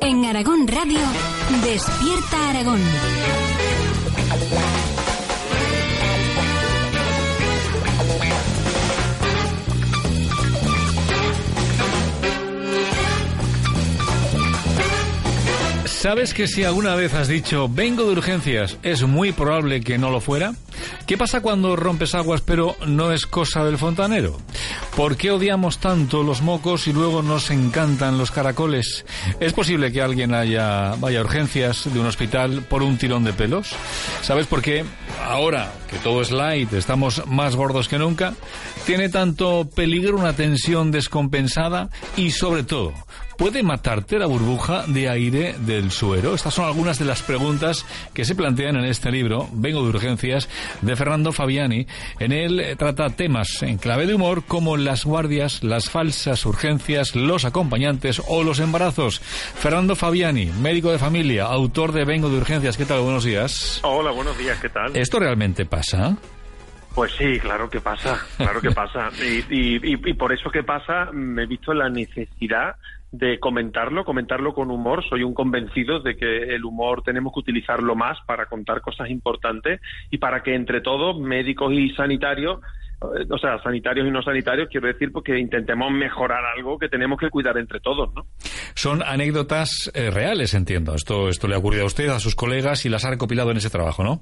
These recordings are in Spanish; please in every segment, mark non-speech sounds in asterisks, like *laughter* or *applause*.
En Aragón Radio, Despierta Aragón. ¿Sabes que si alguna vez has dicho vengo de urgencias, es muy probable que no lo fuera? ¿Qué pasa cuando rompes aguas pero no es cosa del fontanero? ¿Por qué odiamos tanto los mocos y luego nos encantan los caracoles? ¿Es posible que alguien haya vaya a urgencias de un hospital por un tirón de pelos? ¿Sabes por qué ahora que todo es light, estamos más gordos que nunca? ¿Tiene tanto peligro una tensión descompensada? Y sobre todo, ¿Puede matarte la burbuja de aire del suero? Estas son algunas de las preguntas que se plantean en este libro, Vengo de Urgencias, de Fernando Fabiani. En él trata temas en clave de humor como las guardias, las falsas urgencias, los acompañantes o los embarazos. Fernando Fabiani, médico de familia, autor de Vengo de Urgencias. ¿Qué tal? Buenos días. Hola, buenos días. ¿Qué tal? ¿Esto realmente pasa? Pues sí, claro que pasa, claro que pasa. *laughs* Y, y, por eso que pasa, me he visto la necesidad de comentarlo, comentarlo con humor. Soy un convencido de que el humor tenemos que utilizarlo más para contar cosas importantes y para que entre todos, médicos y sanitarios, eh, o sea, sanitarios y no sanitarios, quiero decir, porque intentemos mejorar algo que tenemos que cuidar entre todos, ¿no? Son anécdotas eh, reales, entiendo. Esto, esto le ha ocurrido a usted, a sus colegas y las ha recopilado en ese trabajo, ¿no?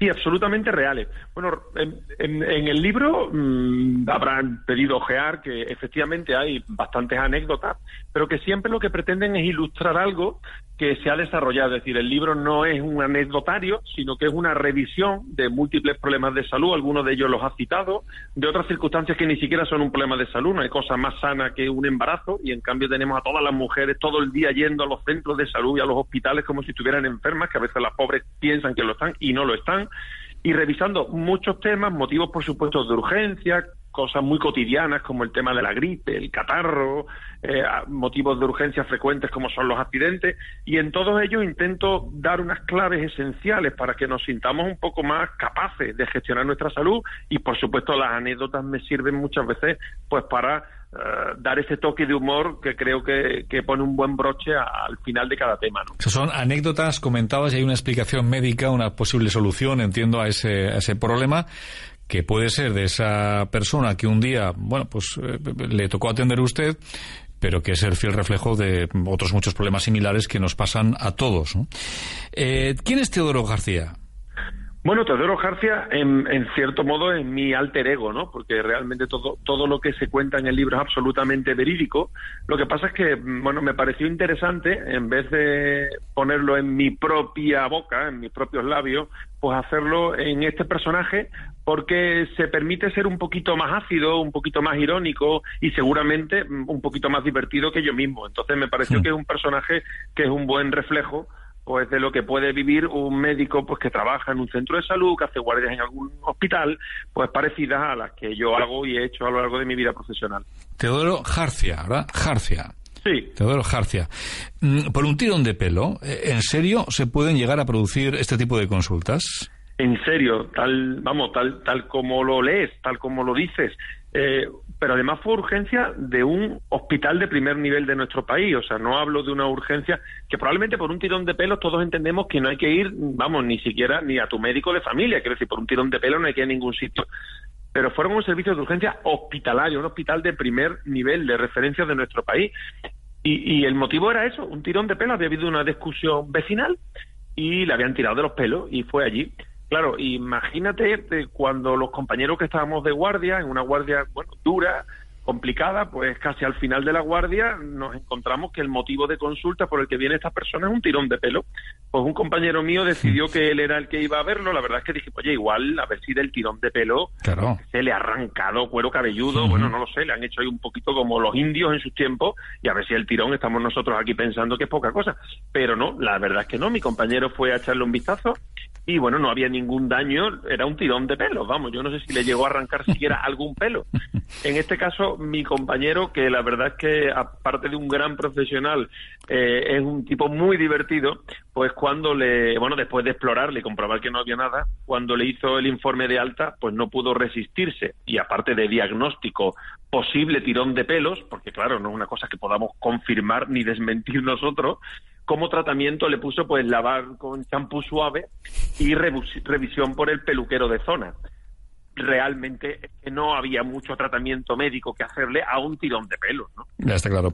Sí, absolutamente reales. Bueno, en, el libro mm, habrán pedido ojear que efectivamente hay bastantes anécdotas, pero que siempre lo que pretenden es ilustrar algo que se ha desarrollado. Es decir, el libro no es un anecdotario, sino que es una revisión de múltiples problemas de salud. Algunos de ellos los ha citado, de otras circunstancias que ni siquiera son un problema de salud. No hay cosa más sana que un embarazo y en cambio tenemos a todas las mujeres todo el día yendo a los centros de salud y a los hospitales como si estuvieran enfermas, que a veces las pobres piensan que lo están y no lo están y revisando muchos temas, motivos por supuesto de urgencia, cosas muy cotidianas como el tema de la gripe, el catarro, eh, motivos de urgencia frecuentes como son los accidentes, y en todos ellos intento dar unas claves esenciales para que nos sintamos un poco más capaces de gestionar nuestra salud y por supuesto las anécdotas me sirven muchas veces pues para eh, dar ese toque de humor que creo que, pone un buen broche al final de cada tema. ¿no? Son anécdotas comentadas y hay una explicación médica, una posible solución, entiendo, a ese, a ese problema que puede ser de esa persona que un día, bueno, pues eh, le tocó atender a usted, pero que es el fiel reflejo de otros muchos problemas similares que nos pasan a todos. Eh, ¿Quién es Teodoro García? Bueno, Teodoro García, en, cierto modo, es mi alter ego, ¿no? Porque realmente todo, todo lo que se cuenta en el libro es absolutamente verídico. Lo que pasa es que, bueno, me pareció interesante, en vez de ponerlo en mi propia boca, en mis propios labios, pues hacerlo en este personaje porque se permite ser un poquito más ácido, un poquito más irónico y seguramente un poquito más divertido que yo mismo. Entonces me pareció que es un personaje que es un buen reflejo pues de lo que puede vivir un médico pues que trabaja en un centro de salud, que hace guardias en algún hospital, pues parecidas a las que yo hago y he hecho a lo largo de mi vida profesional. Teodoro Jarcia, ¿verdad? Jarcia. Sí. Teodoro Jarcia. Mm, por un tirón de pelo, eh, ¿en serio se pueden llegar a producir este tipo de consultas? En serio, tal, vamos, tal, tal como lo lees, tal como lo dices. Eh, pero además fue urgencia de un hospital de primer nivel de nuestro país. O sea, no hablo de una urgencia que probablemente por un tirón de pelo todos entendemos que no hay que ir, vamos, ni siquiera ni a tu médico de familia. Quiero decir, por un tirón de pelo no hay que ir a ningún sitio. Pero fueron un servicio de urgencia hospitalario, un hospital de primer nivel de referencia de nuestro país. Y, y el motivo era eso, un tirón de pelo. Había habido una discusión vecinal y le habían tirado de los pelos y fue allí. Claro, imagínate cuando los compañeros que estábamos de guardia, en una guardia, bueno, dura, complicada, pues casi al final de la guardia nos encontramos que el motivo de consulta por el que viene esta persona es un tirón de pelo. Pues un compañero mío decidió que él era el que iba a verlo. La verdad es que dije, oye, igual a ver si del tirón de pelo se le ha arrancado cuero cabelludo. Bueno, no lo sé, le han hecho ahí un poquito como los indios en sus tiempos y a ver si el tirón estamos nosotros aquí pensando que es poca cosa. Pero no, la verdad es que no. Mi compañero fue a echarle un vistazo y bueno, no había ningún daño, era un tirón de pelo, vamos, yo no sé si le llegó a arrancar siquiera *laughs* algún pelo. En este caso, mi compañero, que la verdad es que aparte de un gran profesional, eh, es un tipo muy divertido, pues cuando le, bueno, después de explorarle y comprobar que no había nada, cuando le hizo el informe de alta, pues no pudo resistirse y aparte de diagnóstico posible tirón de pelos, porque claro, no es una cosa que podamos confirmar ni desmentir nosotros, como tratamiento le puso pues lavar con champú suave y revisión por el peluquero de zona. Realmente no había mucho tratamiento médico que hacerle a un tirón de pelo, ¿no? Ya está claro.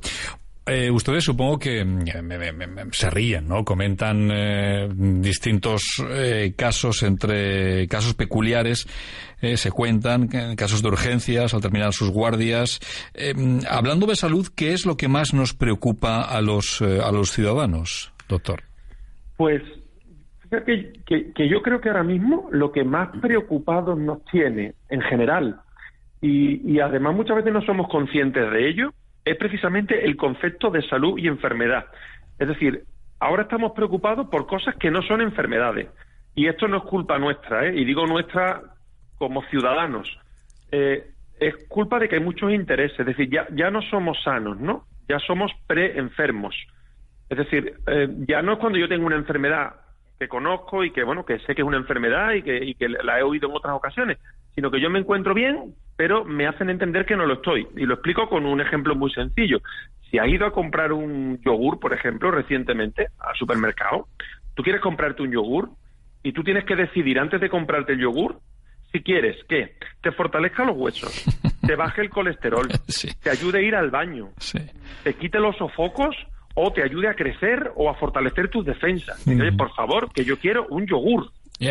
Eh, ustedes supongo que mm, se ríen, ¿no? Comentan eh, distintos eh, casos entre casos peculiares, se cuentan casos de urgencias al terminar sus guardias. Mm, hablando de salud, ¿qué es lo que más nos preocupa a los a los ciudadanos, doctor? Pues que, yo creo que ahora mismo lo que más preocupados nos tiene en general y además muchas veces no somos conscientes de ello es precisamente el concepto de salud y enfermedad. Es decir, ahora estamos preocupados por cosas que no son enfermedades. Y esto no es culpa nuestra, ¿eh? y digo nuestra como ciudadanos. Eh, es culpa de que hay muchos intereses. Es decir, ya, ya no somos sanos, ¿no? Ya somos pre-enfermos. Es decir, eh, ya no es cuando yo tengo una enfermedad que conozco y que, bueno, que sé que es una enfermedad y que, y que la he oído en otras ocasiones, sino que yo me encuentro bien, pero me hacen entender que no lo estoy. Y lo explico con un ejemplo muy sencillo. Si has ido a comprar un yogur, por ejemplo, recientemente al supermercado, tú quieres comprarte un yogur y tú tienes que decidir antes de comprarte el yogur si quieres que te fortalezca los huesos, te *laughs* baje el colesterol, te ayude a ir al baño, te quite los sofocos o te ayude a crecer o a fortalecer tus defensas. por favor, que yo quiero un yogur.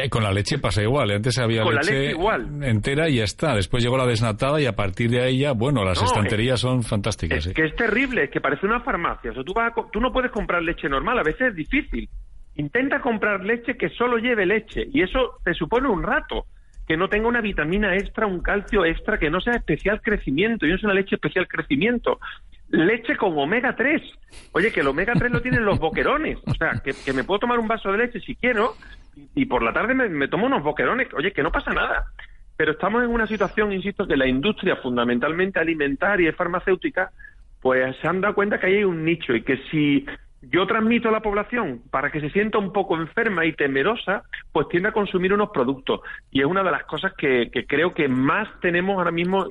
Con la leche pasa igual. ¿eh? Antes había leche, entera y ya está. Después llegó la desnatada y a partir de ahí ya, bueno, las estanterías son fantásticas. Es que es terrible, es que parece una farmacia. O sea, tú, vas tú no puedes comprar leche normal, a veces es difícil. Intenta comprar leche que solo lleve leche y eso te supone un rato. Que no tenga una vitamina extra, un calcio extra, que no sea especial crecimiento. Y no es una leche especial crecimiento leche con omega 3. Oye, que el omega 3 lo tienen los boquerones. O sea, que, que, me puedo tomar un vaso de leche si quiero, y por la tarde me, tomo unos boquerones, oye, que no pasa nada. Pero estamos en una situación, insisto, que la industria fundamentalmente alimentaria y farmacéutica, pues se han dado cuenta que hay un nicho y que si yo transmito a la población para que se sienta un poco enferma y temerosa, pues tiende a consumir unos productos. Y es una de las cosas que, creo que más tenemos ahora mismo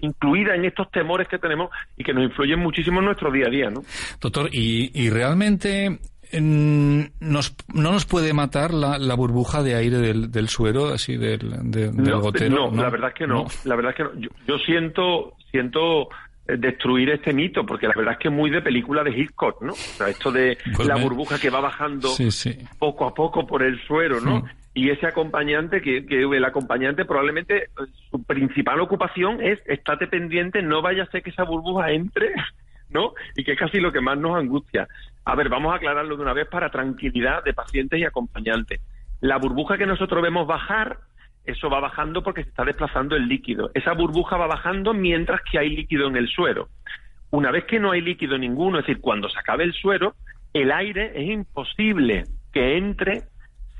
incluida en estos temores que tenemos y que nos influyen muchísimo en nuestro día a día, ¿no? Doctor, y, y realmente nos, no nos puede matar la, la burbuja de aire del, del suero, así del, del gotero. No, la verdad es que no. La verdad es que no. Yo, siento, siento eh, destruir este mito, porque la verdad es que es muy de película de Hitchcock, ¿no? O sea, esto de pues la burbuja que va bajando poco a poco por el suero, ¿no? Y ese acompañante, que, que, el acompañante probablemente su principal ocupación es estate pendiente, no vaya a ser que esa burbuja entre *laughs* ¿no? Y que es casi lo que más nos angustia. A ver, vamos a aclararlo de una vez para tranquilidad de pacientes y acompañantes. La burbuja que nosotros vemos bajar, eso va bajando porque se está desplazando el líquido. Esa burbuja va bajando mientras que hay líquido en el suero. Una vez que no hay líquido ninguno, es decir, cuando se acabe el suero, el aire es imposible que entre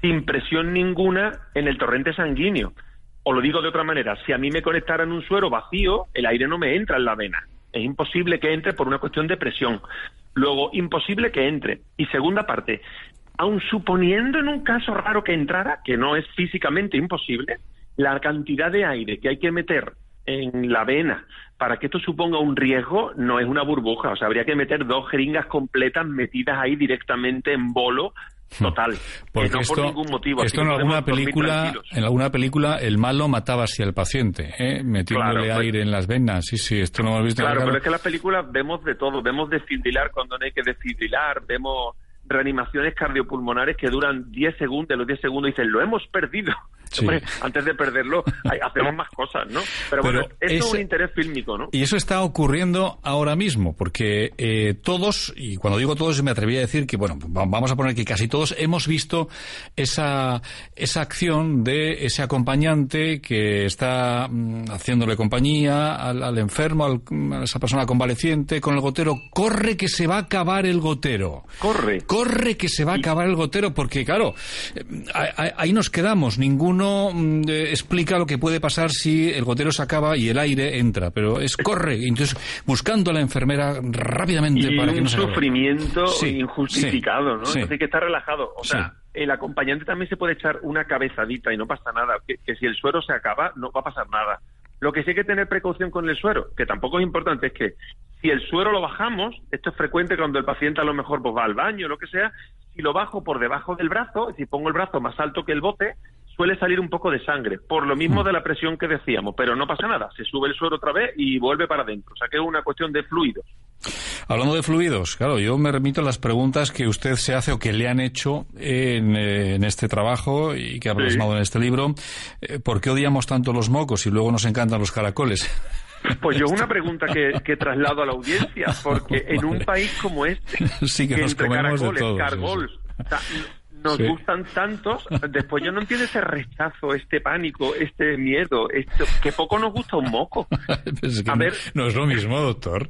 sin presión ninguna en el torrente sanguíneo. O lo digo de otra manera, si a mí me conectaran un suero vacío, el aire no me entra en la vena. Es imposible que entre por una cuestión de presión. Luego, imposible que entre. Y segunda parte, aun suponiendo en un caso raro que entrara, que no es físicamente imposible, la cantidad de aire que hay que meter en la vena para que esto suponga un riesgo no es una burbuja. O sea, habría que meter dos jeringas completas metidas ahí directamente en bolo. Total. *laughs* Porque no por ningún motivo. Esto en alguna película, en alguna película, el malo mataba así al paciente, ¿eh? metiéndole aire en las venas. Sí, sí, esto no lo visto. Claro, pero es que en las películas vemos de todo. Vemos desfibrilar cuando no hay que desfibrilar, vemos reanimaciones cardiopulmonares que duran 10 segundos, los 10 segundos dicen, lo hemos perdido. Antes de perderlo hacemos más cosas, ¿no? Pero, bueno, esto es un interés fílmico, ¿no? Y eso está ocurriendo ahora mismo, porque eh, todos, y cuando digo todos me atreví a decir que, bueno, vamos a poner que casi todos hemos visto esa, esa acción de ese acompañante que está mm, haciéndole compañía al, enfermo, a esa persona convaleciente con el gotero, corre que se va a acabar el gotero. Corre. Corre que se va a acabar el gotero, porque claro, eh, ahí nos quedamos. Ninguno mm, explica lo que puede pasar si el gotero se acaba y el aire entra, pero es corre. Entonces, buscando a la enfermera rápidamente para que no se sufrimiento injustificado, ¿no? Entonces hay que estar relajado. O sea, el acompañante también se puede echar una cabezadita y no pasa nada. que si el suero se acaba, no va a pasar nada. Lo que sí hay que tener precaución con el suero, que tampoco es importante, es que si el suero lo bajamos, esto es frecuente cuando el paciente a lo mejor pues, va al baño o lo que sea, si lo bajo por debajo del brazo, si pongo el brazo más alto que el bote, suele salir un poco de sangre, por lo mismo mm. de la presión que decíamos, pero no pasa nada, se sube el suero otra vez y vuelve para adentro, o sea que es una cuestión de fluidos. Hablando de fluidos, claro, yo me remito a las preguntas que usted se hace o que le han hecho en, eh, este trabajo y que ha plasmado en este libro. Eh, ¿Por qué odiamos tanto los mocos y luego nos encantan los caracoles? Pues yo una *laughs* pregunta que, traslado a la audiencia, porque *laughs* en un país como este, sí que, nos entre caracoles, cargols, nos gustan tantos, después yo no entiendo ese rechazo, este pánico, este miedo, esto, que poco nos gusta un moco. *laughs* a ver, no es lo mismo, doctor.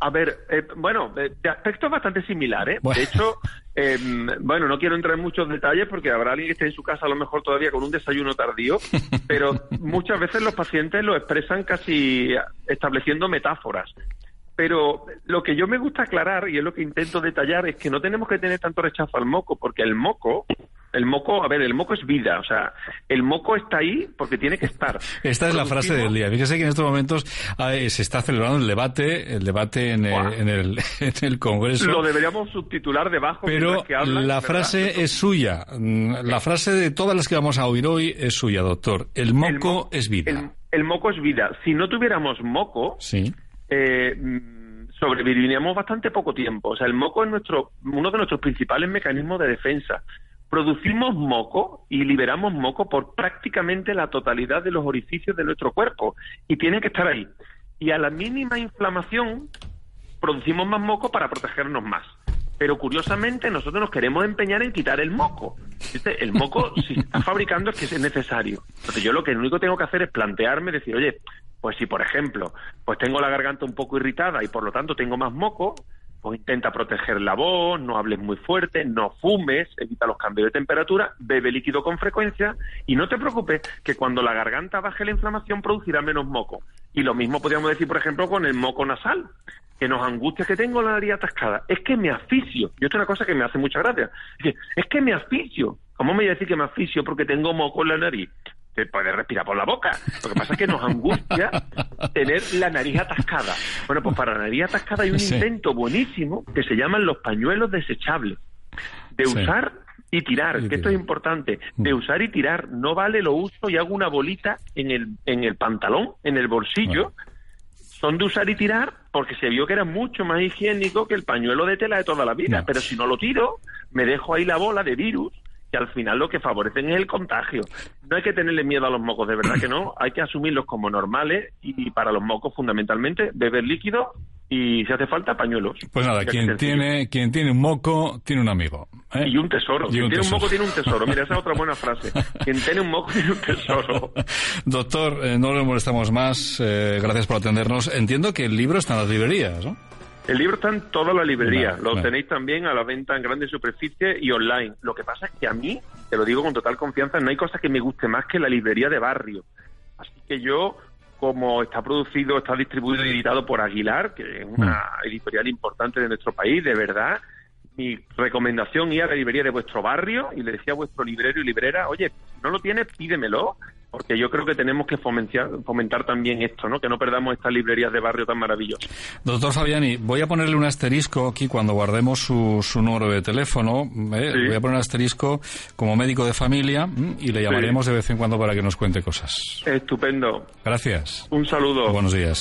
A ver, eh, bueno, de aspecto bastante similar, ¿eh? De hecho, em, bueno, no quiero entrar en muchos detalles porque habrá alguien que esté en su casa a lo mejor todavía con un desayuno tardío, pero *laughs* muchas veces los pacientes lo expresan casi estableciendo metáforas. Pero lo que yo me gusta aclarar, y es lo que intento detallar, es que no tenemos que tener tanto rechazo al moco, porque el moco, el moco, a ver, el moco es vida, o sea, el moco está ahí porque tiene que estar. *laughs* Esta es la frase del día. Fíjese que en estos momentos se está celebrando el debate, el debate en el, *laughs* en el, Congreso. Lo deberíamos subtitular debajo. Pero la frase es suya. La frase de todas las que vamos a oír hoy es suya, doctor. El moco es vida. El, moco es vida. Si no tuviéramos moco, sí eh, sobreviviríamos bastante poco tiempo. O sea, el moco es nuestro, uno de nuestros principales mecanismos de defensa. Producimos moco y liberamos moco por prácticamente la totalidad de los orificios de nuestro cuerpo y tiene que estar ahí. Y a la mínima inflamación producimos más moco para protegernos más. Pero curiosamente nosotros nos queremos empeñar en quitar el moco. El moco, si está *laughs* fabricando, es que es necesario. Entonces yo lo que único tengo que hacer es plantearme, decir, oye, pues si, por ejemplo, pues tengo la garganta un poco irritada y por lo tanto tengo más moco, pues intenta proteger la voz, no hables muy fuerte, no fumes, evita los cambios de temperatura, bebe líquido con frecuencia y no te preocupes que cuando la garganta baje la inflamación producirá menos moco. Y lo mismo podríamos decir, por ejemplo, con el moco nasal, que nos angustia que tengo la nariz atascada. Es que me asfixio. Y esto es una cosa que me hace mucha gracia. Es que me asfixio. ¿Cómo me voy a decir que me asfixio porque tengo moco en la nariz? Te puedes respirar por la boca. Lo que pasa es que nos angustia tener la nariz atascada. Bueno, pues para la nariz atascada hay un intento buenísimo que se llaman los pañuelos desechables. De usar y tirar, que esto es importante. De mm. usar y tirar. No vale lo uso y hago una bolita en el, en el pantalón, en el bolsillo. Son de usar y tirar porque se vio que era mucho más higiénico que el pañuelo de tela de toda la vida. Pero si no lo tiro, me dejo ahí la bola de virus que al final lo que favorecen es el contagio. No hay que tenerle miedo a los mocos, de verdad que no. Hay que asumirlos como normales y para los mocos fundamentalmente beber líquido y si hace falta pañuelos. Pues nada, quien tiene, quien tiene un moco tiene un amigo. ¿eh? Y un tesoro. quien tiene un moco tiene un tesoro. Mira, esa es otra buena frase. Quien tiene un moco tiene un tesoro. *laughs* Doctor, eh, no le molestamos más. Eh, gracias por atendernos. Entiendo que el libro está en las librerías, ¿no? El libro está en toda la librería, lo tenéis también a la venta en grandes superficies y online. Lo que pasa es que a mí, te lo digo con total confianza, no hay cosa que me guste más que la librería de barrio. Así que yo, como está producido, está distribuido y editado por Aguilar, que es una mm. editorial importante de nuestro país, de verdad, mi recomendación ir a la librería de vuestro barrio y le decía a vuestro librero y librera, oye, si no lo tienes, pídemelo, porque yo creo que tenemos que fomentar, fomentar también esto, ¿no? Que no perdamos estas librerías de barrio tan maravillosas. Doctor Fabiani, voy a ponerle un asterisco aquí cuando guardemos su, su número de teléfono. ¿eh? Voy a poner un asterisco como médico de familia y le llamaremos de vez en cuando para que nos cuente cosas. Estupendo. Gracias. Un saludo. Buenos días.